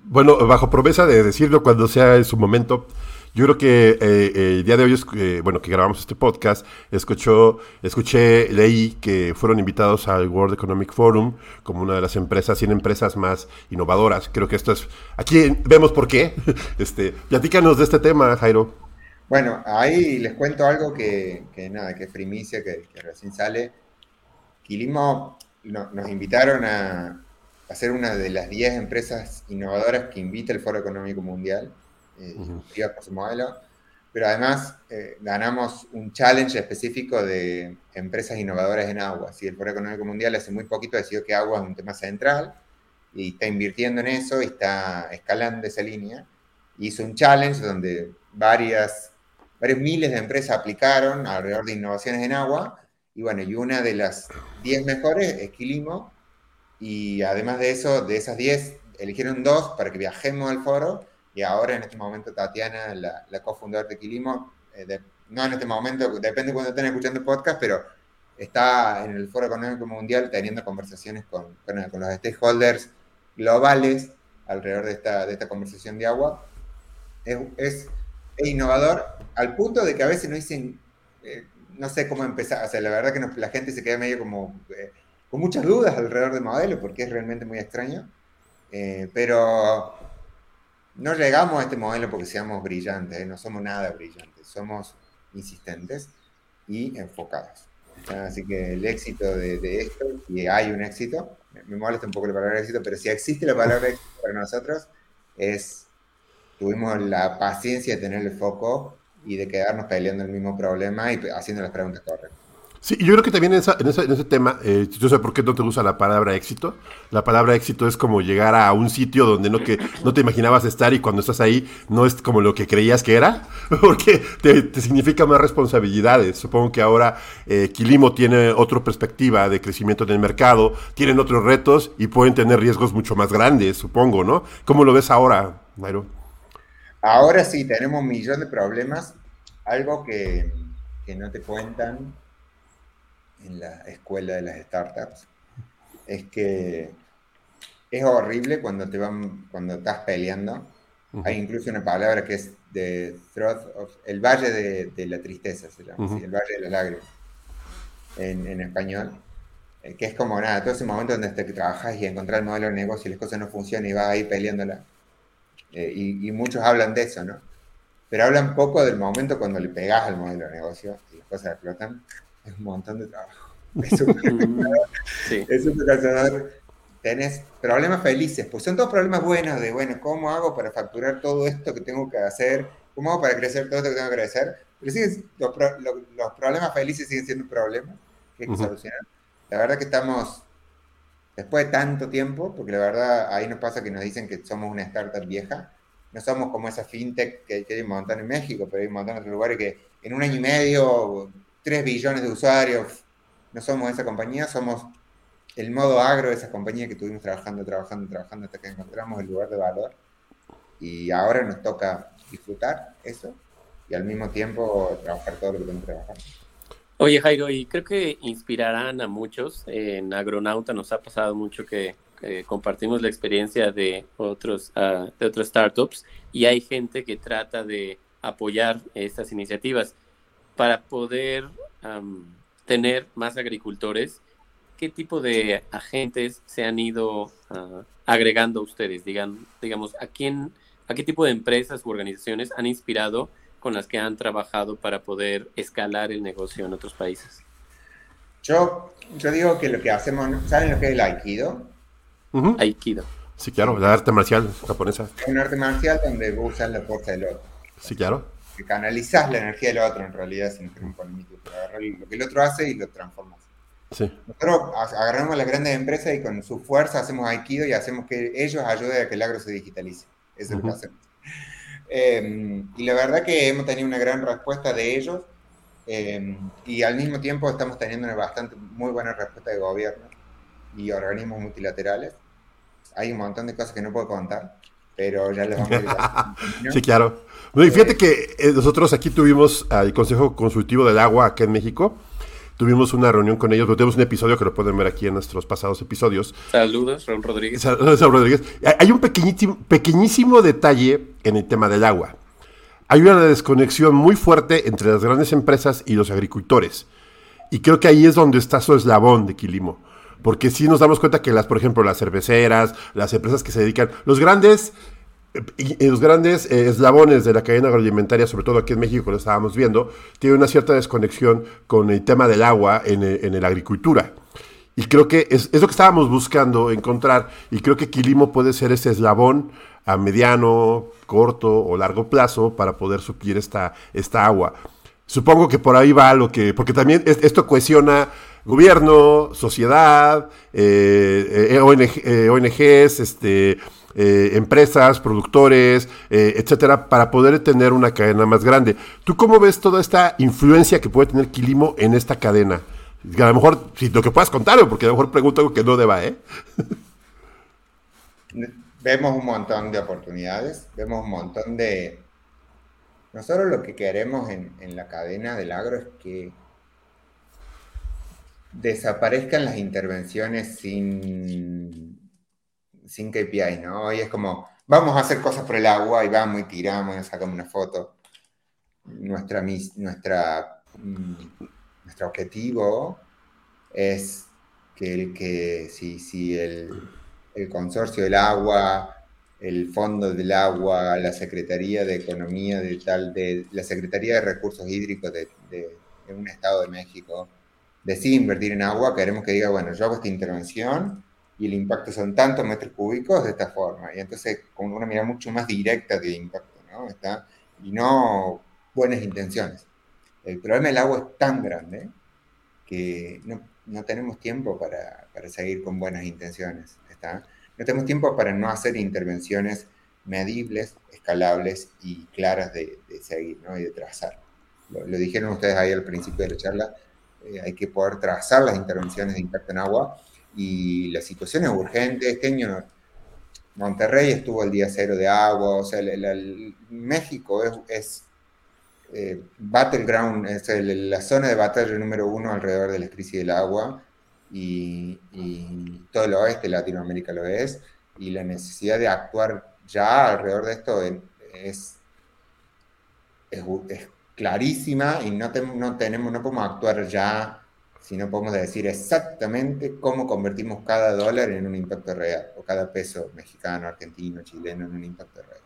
Bueno, bajo promesa de decirlo cuando sea en su momento, yo creo que eh, el día de hoy, eh, bueno, que grabamos este podcast, escuchó, escuché, leí que fueron invitados al World Economic Forum como una de las empresas, 100 empresas más innovadoras. Creo que esto es, aquí vemos por qué. Este, platícanos de este tema, Jairo. Bueno, ahí les cuento algo que, nada, que es primicia, que, recién sale. Quilimo nos invitaron a, a ser una de las 10 empresas innovadoras que invita el Foro Económico Mundial eh, su modelo, pero además eh, ganamos un challenge específico de empresas innovadoras en agua. Si el Foro Económico Mundial hace muy poquito decidió que agua es un tema central y está invirtiendo en eso y está escalando esa línea. Hizo un challenge donde varias, varios miles de empresas aplicaron alrededor de innovaciones en agua. Y bueno, y una de las 10 mejores es Quilimo. Y además de eso, de esas 10, eligieron dos para que viajemos al foro y ahora en este momento Tatiana, la, la cofundadora de Quilimo, eh, no en este momento, depende de cuando estén escuchando el podcast, pero está en el Foro Económico Mundial teniendo conversaciones con, con, los stakeholders globales alrededor de esta, de esta conversación de agua. Es, es, innovador al punto de que a veces no dicen, eh, no sé cómo empezar, o sea, la verdad que la gente se queda medio como eh, con muchas dudas alrededor del modelo porque es realmente muy extraño, pero no llegamos a este modelo porque seamos brillantes, ¿eh? no somos nada brillantes, somos insistentes y enfocados. Así que el éxito de, esto, y hay un éxito, me molesta un poco la palabra éxito, pero si existe la palabra éxito para nosotros, es, tuvimos la paciencia de tener el foco y de quedarnos peleando el mismo problema y haciendo las preguntas correctas. Sí, yo creo que también en, ese tema, eh, yo sé por qué no te gusta la palabra éxito. La palabra éxito es como llegar a un sitio donde no, que, no te imaginabas estar y cuando estás ahí no es como lo que creías que era, porque te, significa más responsabilidades. Supongo que ahora eh, Quilimo tiene otra perspectiva de crecimiento en el mercado, tienen otros retos y pueden tener riesgos mucho más grandes, supongo, ¿no? ¿Cómo lo ves ahora, Nairo? Ahora sí, tenemos un millón de problemas, algo que, que no te cuentan en la escuela de las startups es que es horrible cuando te van, cuando estás peleando. Hay incluso una palabra que es de el valle de, la tristeza, se llama, el valle de las lágrimas. en, español, eh, que es como nada, todo ese momento donde te trabajas y encontrar el modelo de negocio y las cosas no funcionan y vas ahí peleándola. Eh, y, muchos hablan de eso, ¿no? Pero hablan poco del momento cuando le pegas al modelo de negocio y las cosas explotan. Es un montón de trabajo. Es un, sí. es un tenés problemas felices, pues son todos problemas buenos de, bueno, ¿cómo hago para facturar todo esto que tengo que hacer? ¿Cómo hago para crecer todo esto que tengo que crecer? Pero siguen, los, problemas felices siguen siendo problemas que hay que solucionar. La verdad que estamos, después de tanto tiempo, porque la verdad ahí nos pasa que nos dicen que somos una startup vieja, no somos como esa fintech que, hay un montón en México, pero hay un montón en otros lugares que en un año y medio, 3 billones de usuarios, no somos esa compañía, somos el modo agro de esa compañía que estuvimos trabajando, trabajando, trabajando hasta que encontramos el lugar de valor. Y ahora nos toca disfrutar eso y al mismo tiempo trabajar todo lo que tenemos que trabajar. Oye Jairo, y creo que inspirarán a muchos. En Agronauta nos ha pasado mucho que compartimos la experiencia de otros, uh, de otros startups y hay gente que trata de apoyar estas iniciativas para poder tener más agricultores ¿qué tipo de agentes se han ido ah, agregando ustedes? Digan, digamos, ¿a quién, a qué tipo de empresas u organizaciones han inspirado con las que han trabajado para poder escalar el negocio en otros países? Yo, yo digo que lo que hacemos, ¿saben lo que es el Aikido? Aikido. Sí, claro, la arte marcial japonesa. Es un arte marcial donde usas la fuerza del otro. Sí, claro. Que canalizas la energía del otro en realidad sin un Lo que el otro hace y lo transformas. Nosotros agarramos a las grandes empresas y con su fuerza hacemos Aikido y hacemos que ellos ayuden a que el agro se digitalice. Eso es lo que hacemos. Em, y la verdad que hemos tenido una gran respuesta de ellos em, y al mismo tiempo estamos teniendo una bastante muy buena respuesta de gobierno y organismos multilaterales. Hay un montón de cosas que no puedo contar, pero ya les vamos a decir. sí, claro. Y fíjate que eh, nosotros aquí tuvimos al Consejo Consultivo del Agua acá en México Tuvimos una reunión con ellos, tenemos un episodio que lo pueden ver aquí en nuestros pasados episodios. Saludos, Raúl Rodríguez. Saludos, Raúl Rodríguez. Hay un pequeñísimo, pequeñísimo detalle en el tema del agua. Hay una desconexión muy fuerte entre las grandes empresas y los agricultores. Y creo que ahí es donde está su eslabón de Quilimo. Porque si nos damos cuenta que las, por ejemplo, las cerveceras, las empresas que se dedican, los grandes los grandes eh, eslabones de la cadena agroalimentaria, sobre todo aquí en México, lo estábamos viendo, tiene una cierta desconexión con el tema del agua en, en la agricultura. Y creo que es, es, lo que estábamos buscando encontrar. Y creo que Quilimo puede ser ese eslabón a mediano, corto o largo plazo para poder suplir esta, esta agua. Supongo que por ahí va lo que, porque también esto cohesiona gobierno, sociedad, eh, eh, ONG, ONGs, este, eh, empresas, productores, eh, etcétera, para poder tener una cadena más grande. ¿Tú cómo ves toda esta influencia que puede tener Quilimo en esta cadena? A lo mejor, si lo que puedas contar, porque a lo mejor pregunto algo que no deba, ¿eh? vemos un montón de oportunidades, vemos un montón de... Nosotros lo que queremos en, en la cadena del agro es que desaparezcan las intervenciones sin sin KPI, ¿no? Hoy es como, vamos a hacer cosas por el agua y vamos y tiramos y sacamos una foto. Nuestra, nuestra, mm, nuestro objetivo es que, el, que si, si el, el, consorcio del agua, el fondo del agua, la Secretaría de Economía de tal, de la Secretaría de Recursos Hídricos de, de, de un Estado de México, decide invertir en agua, queremos que diga, bueno, yo hago esta intervención y el impacto son tantos metros cúbicos de esta forma. Y entonces con una mirada mucho más directa de impacto, ¿no? Está, y no buenas intenciones. El problema del agua es tan grande que no, no tenemos tiempo para, para, seguir con buenas intenciones. ¿está? No tenemos tiempo para no hacer intervenciones medibles, escalables y claras de, de seguir ¿no? y de trazar. Lo, dijeron ustedes ahí al principio de la charla, eh, hay que poder trazar las intervenciones de impacto en agua y la situación es urgente. Este año Monterrey estuvo el día cero de agua, o sea, México es, es eh, battleground, es la zona de batalla número uno alrededor de la crisis del agua y, todo el oeste Latinoamérica lo es, y la necesidad de actuar ya alrededor de esto es, es, clarísima y no, no, tenemos, no podemos actuar ya si no podemos decir exactamente cómo convertimos cada dólar en un impacto real, o cada peso mexicano, argentino, chileno en un impacto real.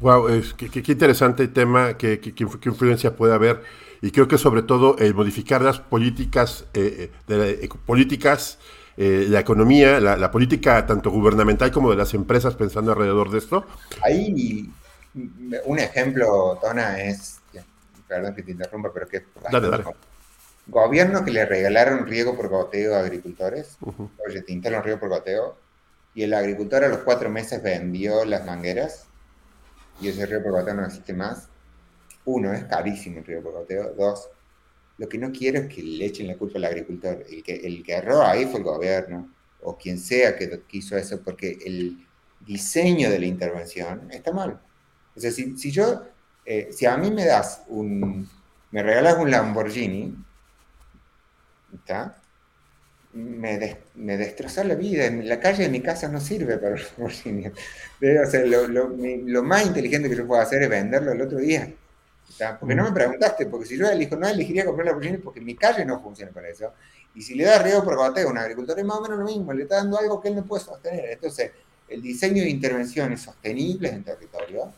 Wow, es, qué, qué, interesante tema, qué, qué, influencia puede haber. Y creo que sobre todo el modificar las políticas, eh, de la, eh, políticas eh, la economía, la, la, política tanto gubernamental como de las empresas pensando alrededor de esto. Ahí un ejemplo, Tona, es, perdón que te interrumpa, pero que... Dale, dale. Gobierno que le regalaron riego por goteo a agricultores. Oye, te instalan riego por goteo. Y el agricultor a los cuatro meses vendió las mangueras. Y ese riego por goteo no existe más. Uno, es carísimo el riego por goteo. Dos, lo que no quiero es que le echen la culpa al agricultor. El que, el que erró ahí fue el gobierno. O quien sea que quiso eso, porque el diseño de la intervención está mal. O sea, si, si yo, eh, si a mí me das un, me regalas un Lamborghini, ¿está? Me, des, me destroza la vida. En la calle de mi casa no sirve para el Lamborghini. O sea, lo, lo, lo, más inteligente que yo puedo hacer es venderlo el otro día. ¿está? Porque no me preguntaste, porque si yo elijo, no elegiría comprar la Lamborghini porque mi calle no funciona para eso. Y si le da riego por goteo a un agricultor es más o menos lo mismo, le está dando algo que él no puede sostener. Entonces, el diseño de intervenciones sostenibles en territorio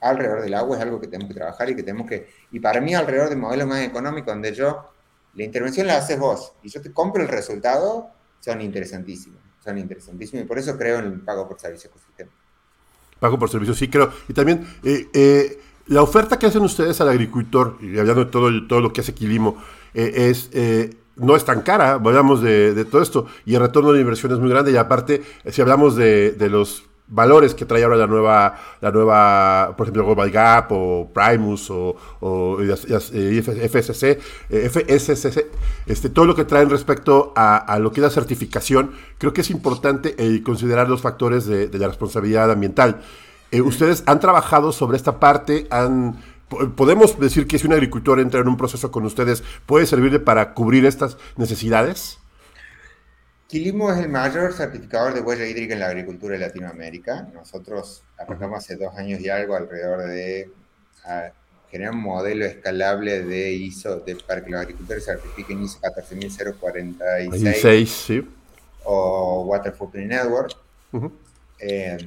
alrededor del agua es algo que tenemos que trabajar y que tenemos que, y para mí alrededor del modelo más económico donde yo, la intervención la haces vos y yo te compro el resultado, son interesantísimos, son interesantísimos y por eso creo en el pago por servicio ecosistema. Pago por servicio, sí creo. Y también eh, eh, la oferta que hacen ustedes al agricultor, y hablando de todo, todo lo que hace Quilimo, eh, es no es tan cara, hablamos de, de, todo esto, y el retorno de inversión es muy grande, y aparte, si hablamos de, de los valores que trae ahora la nueva, la nueva por ejemplo, Global Gap o Primus o, o FSC, FSC, este, todo lo que traen respecto a, lo que es la certificación, creo que es importante eh, considerar los factores de, de la responsabilidad ambiental. Eh, ustedes han trabajado sobre esta parte, podemos decir que si un agricultor entra en un proceso con ustedes, ¿puede servirle para cubrir estas necesidades? Quilimo es el mayor certificador de huella hídrica en la agricultura de Latinoamérica. Nosotros arrancamos hace dos años y algo alrededor de generar un modelo escalable de ISO de, para que los agricultores certifiquen ISO 14046 sí. o Water Footprint Network. Uh -huh. eh,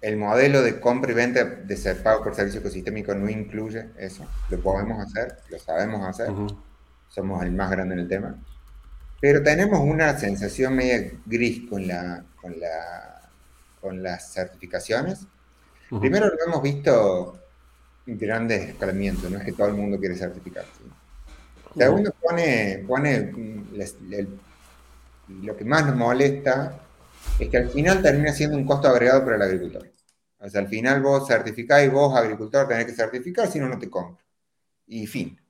el modelo de compra y venta de ser pago por servicio ecosistémico no incluye eso. Lo podemos hacer, lo sabemos hacer. Uh -huh. Somos el más grande en el tema pero tenemos una sensación media gris con, la, con, la, con las certificaciones. Uh -huh. Primero, lo hemos visto grandes escalamientos, no es que todo el mundo quiere certificarse. Segundo, pone, pone les, les, lo que más nos molesta es que al final termina siendo un costo agregado para el agricultor. O sea, al final vos certificás y vos, agricultor, tenés que certificar, si no, no te compro. Y fin.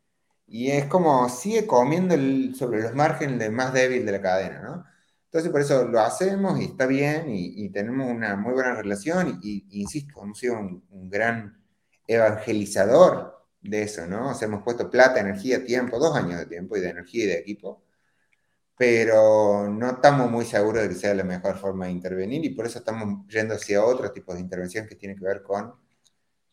Y es como sigue comiendo el, sobre los márgenes del más débil de la cadena, ¿no? Entonces, por eso lo hacemos y está bien y, y tenemos una muy buena relación y, y insisto, hemos sido un, un, gran evangelizador de eso, ¿no? O sea, hemos puesto plata, energía, tiempo, dos años de tiempo y de energía y de equipo, pero no estamos muy seguros de que sea la mejor forma de intervenir y por eso estamos yendo hacia otro tipo de intervención que tiene que ver con,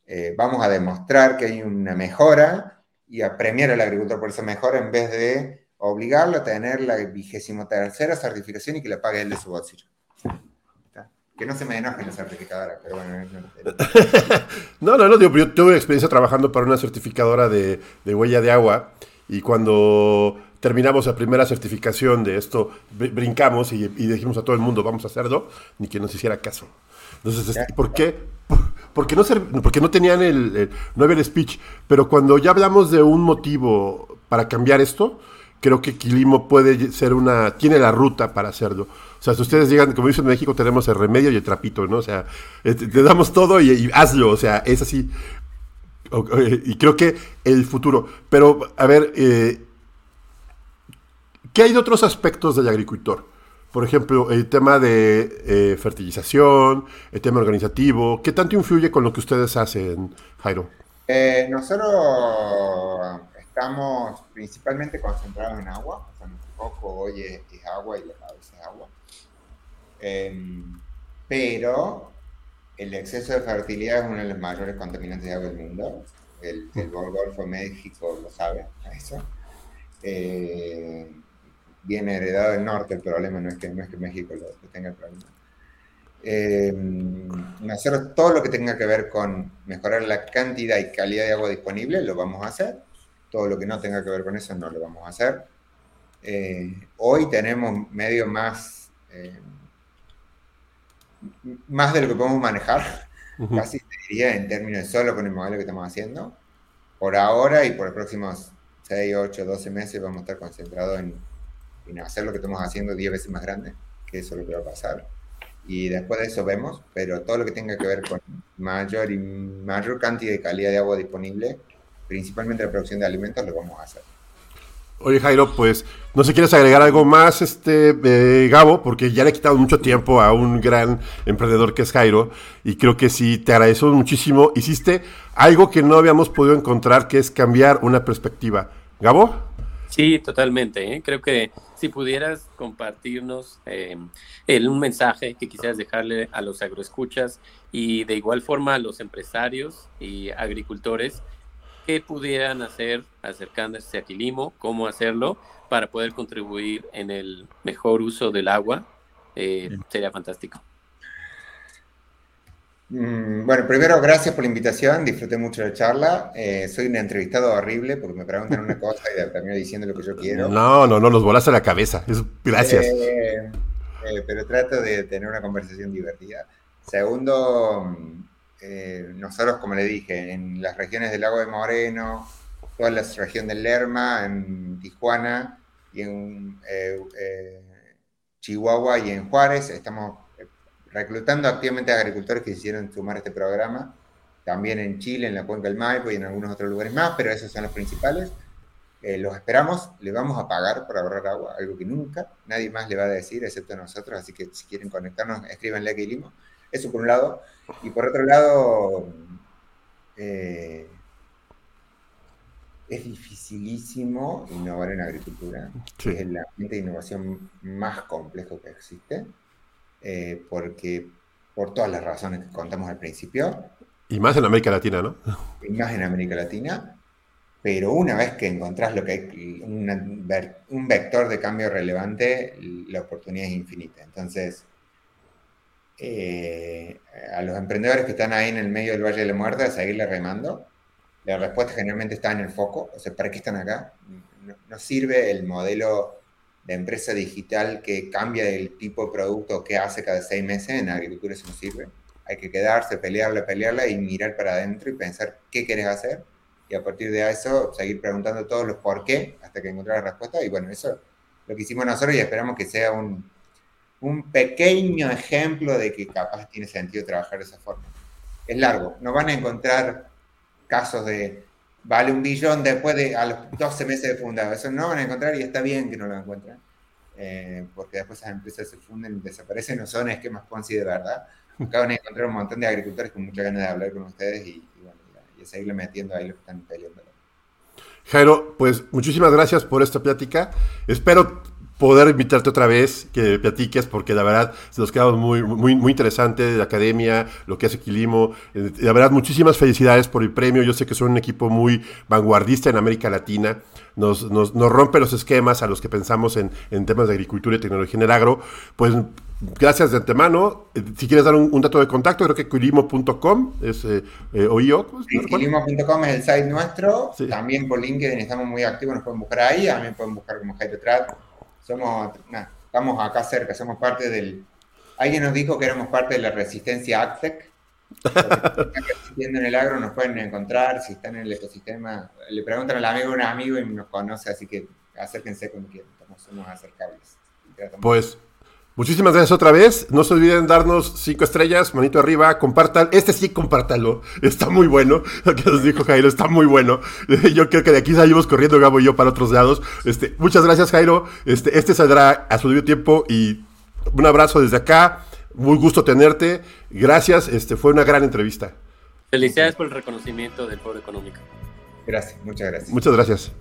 eh, vamos a demostrar que hay una mejora y a premiar al agricultor por esa mejora en vez de obligarlo a tener la vigésimo tercera certificación y que le pague él de su bolsillo. Que no se me enoje la certificadora, pero bueno. No, no, no, digo, yo tuve experiencia trabajando para una certificadora de, de huella de agua y cuando terminamos la primera certificación de esto, brincamos y, y, dijimos a todo el mundo, vamos a hacerlo, ni que nos hiciera caso. Entonces, ¿por qué? Porque no, porque no tenían el, no había el speech, pero cuando ya hablamos de un motivo para cambiar esto, creo que Quilimo puede ser una, tiene la ruta para hacerlo. O sea, si ustedes llegan, como dicen en México, tenemos el remedio y el trapito, ¿no? O sea, te, te damos todo y, y, hazlo, o sea, es así. Y creo que el futuro. Pero, a ver, eh, ¿qué hay de otros aspectos del agricultor? Por ejemplo, el tema de eh, fertilización, el tema organizativo, ¿qué tanto influye con lo que ustedes hacen, Jairo? Eh, nosotros estamos principalmente concentrados en agua, o sea, nuestro foco hoy es, es agua y la cabeza es agua. Eh, pero el exceso de fertilidad es uno de los mayores contaminantes de agua del mundo. El, el Golfo México lo sabe, eso. Eh, viene heredado del norte el problema, no es que, no es que México lo, tenga el problema. Eh, nosotros todo lo que tenga que ver con mejorar la cantidad y calidad de agua disponible lo vamos a hacer. Todo lo que no tenga que ver con eso no lo vamos a hacer. Eh, hoy tenemos medio más, eh, más de lo que podemos manejar, casi te diría en términos de solo con el modelo que estamos haciendo. Por ahora y por los próximos 6, 8, 12 meses vamos a estar concentrados en, hacer lo que estamos haciendo 10 veces más grande, que eso es lo que va a pasar. Y después de eso vemos, pero todo lo que tenga que ver con mayor y mayor cantidad y calidad de agua disponible, principalmente la producción de alimentos, lo vamos a hacer. Oye Jairo, pues no sé quieres agregar algo más, este eh, Gabo, porque ya le he quitado mucho tiempo a un gran emprendedor que es Jairo y creo que sí te agradezco muchísimo. Hiciste algo que no habíamos podido encontrar, que es cambiar una perspectiva. Gabo. Sí, totalmente. ¿eh? Creo que si pudieras compartirnos eh, un mensaje que quisieras dejarle a los agroescuchas y de igual forma a los empresarios y agricultores qué pudieran hacer acercándose a Quilimo, cómo hacerlo para poder contribuir en el mejor uso del agua, eh, sería fantástico. Mm, bueno, primero, gracias por la invitación, disfruté mucho la charla. Eh, soy un entrevistado horrible porque me preguntan una cosa y termino diciendo lo que yo quiero. No, no, no, nos volaste la cabeza. gracias. Eh, pero trato de tener una conversación divertida. Segundo, eh, nosotros, como le dije, en las regiones del Lago de Moreno, toda la región del Lerma, en Tijuana y en eh, eh, Chihuahua y en Juárez, estamos reclutando activamente a agricultores que quisieron sumar este programa. También en Chile, en la cuenca del Maipo y en algunos otros lugares más, pero esos son los principales. los esperamos, le vamos a pagar por ahorrar agua, algo que nunca nadie más le va a decir, excepto nosotros, así que si quieren conectarnos, escríbanle a Limo. Eso por un lado. Y por otro lado, eh, es dificilísimo innovar en agricultura. Es el ambiente de innovación más complejo que existe, eh, porque por todas las razones que contamos al principio. Y más en América Latina, ¿no? Y más en América Latina. Pero una vez que encontrás lo que hay, un vector de cambio relevante, la oportunidad es infinita. Entonces, eh, a los emprendedores que están ahí en el medio del Valle de la Muerte a seguirle remando. La respuesta generalmente está en el foco, o sea, ¿para qué están acá? No, sirve el modelo de empresa digital que cambia el tipo de producto que hace cada seis meses, en agricultura eso no sirve. Hay que quedarse, pelearla, pelearla y mirar para adentro y pensar qué quieres hacer y a partir de eso seguir preguntando todos los por qué hasta que encontrar la respuesta y bueno, eso es lo que hicimos nosotros y esperamos que sea un, un pequeño ejemplo de que capaz tiene sentido trabajar de esa forma. Es largo, no van a encontrar casos de vale un billón después de a los 12 meses de fundado, eso no van a encontrar y está bien que no lo encuentren, eh, porque después esas empresas se funden, desaparecen, no son esquemas Ponzi de verdad. Acá van a encontrar un montón de agricultores con mucha ganas de hablar con ustedes y, bueno, y, seguirle metiendo ahí lo que están peleando. Jairo, pues muchísimas gracias por esta plática. Espero poder invitarte otra vez, que platiques, porque la verdad se nos quedamos muy, muy, muy interesante la academia, lo que hace Quilimo. Eh, la verdad, muchísimas felicidades por el premio. Yo sé que son un equipo muy vanguardista en América Latina. Nos, nos, nos rompe los esquemas a los que pensamos en, en, temas de agricultura y tecnología en el agro. Pues gracias de antemano. Eh, si quieres dar un, dato de contacto, creo que quilimo.com es eh, eh Quilimo.com es el site nuestro. También por LinkedIn estamos muy activos, nos pueden buscar ahí. También pueden buscar como Jairo Trat somos, estamos acá cerca, somos parte del... Alguien nos dijo que éramos parte de la resistencia ACTEC. Si están en el agro nos pueden encontrar, si están en el ecosistema, le preguntan al amigo de un amigo y nos conoce, así que acérquense cuando quieran, somos acercables. Pues Muchísimas gracias otra vez. No se olviden darnos cinco estrellas, manito arriba, compartan. Este sí, compártanlo. Está muy bueno. Lo que nos dijo Jairo está muy bueno. Yo creo que de aquí salimos corriendo, Gabo y yo, para otros lados. Este, muchas gracias, Jairo. Este, este saldrá a su debido tiempo y un abrazo desde acá. Muy gusto tenerte. Gracias. Este, fue una gran entrevista. Felicidades por el reconocimiento del Foro Económico. Gracias, muchas gracias. Muchas gracias.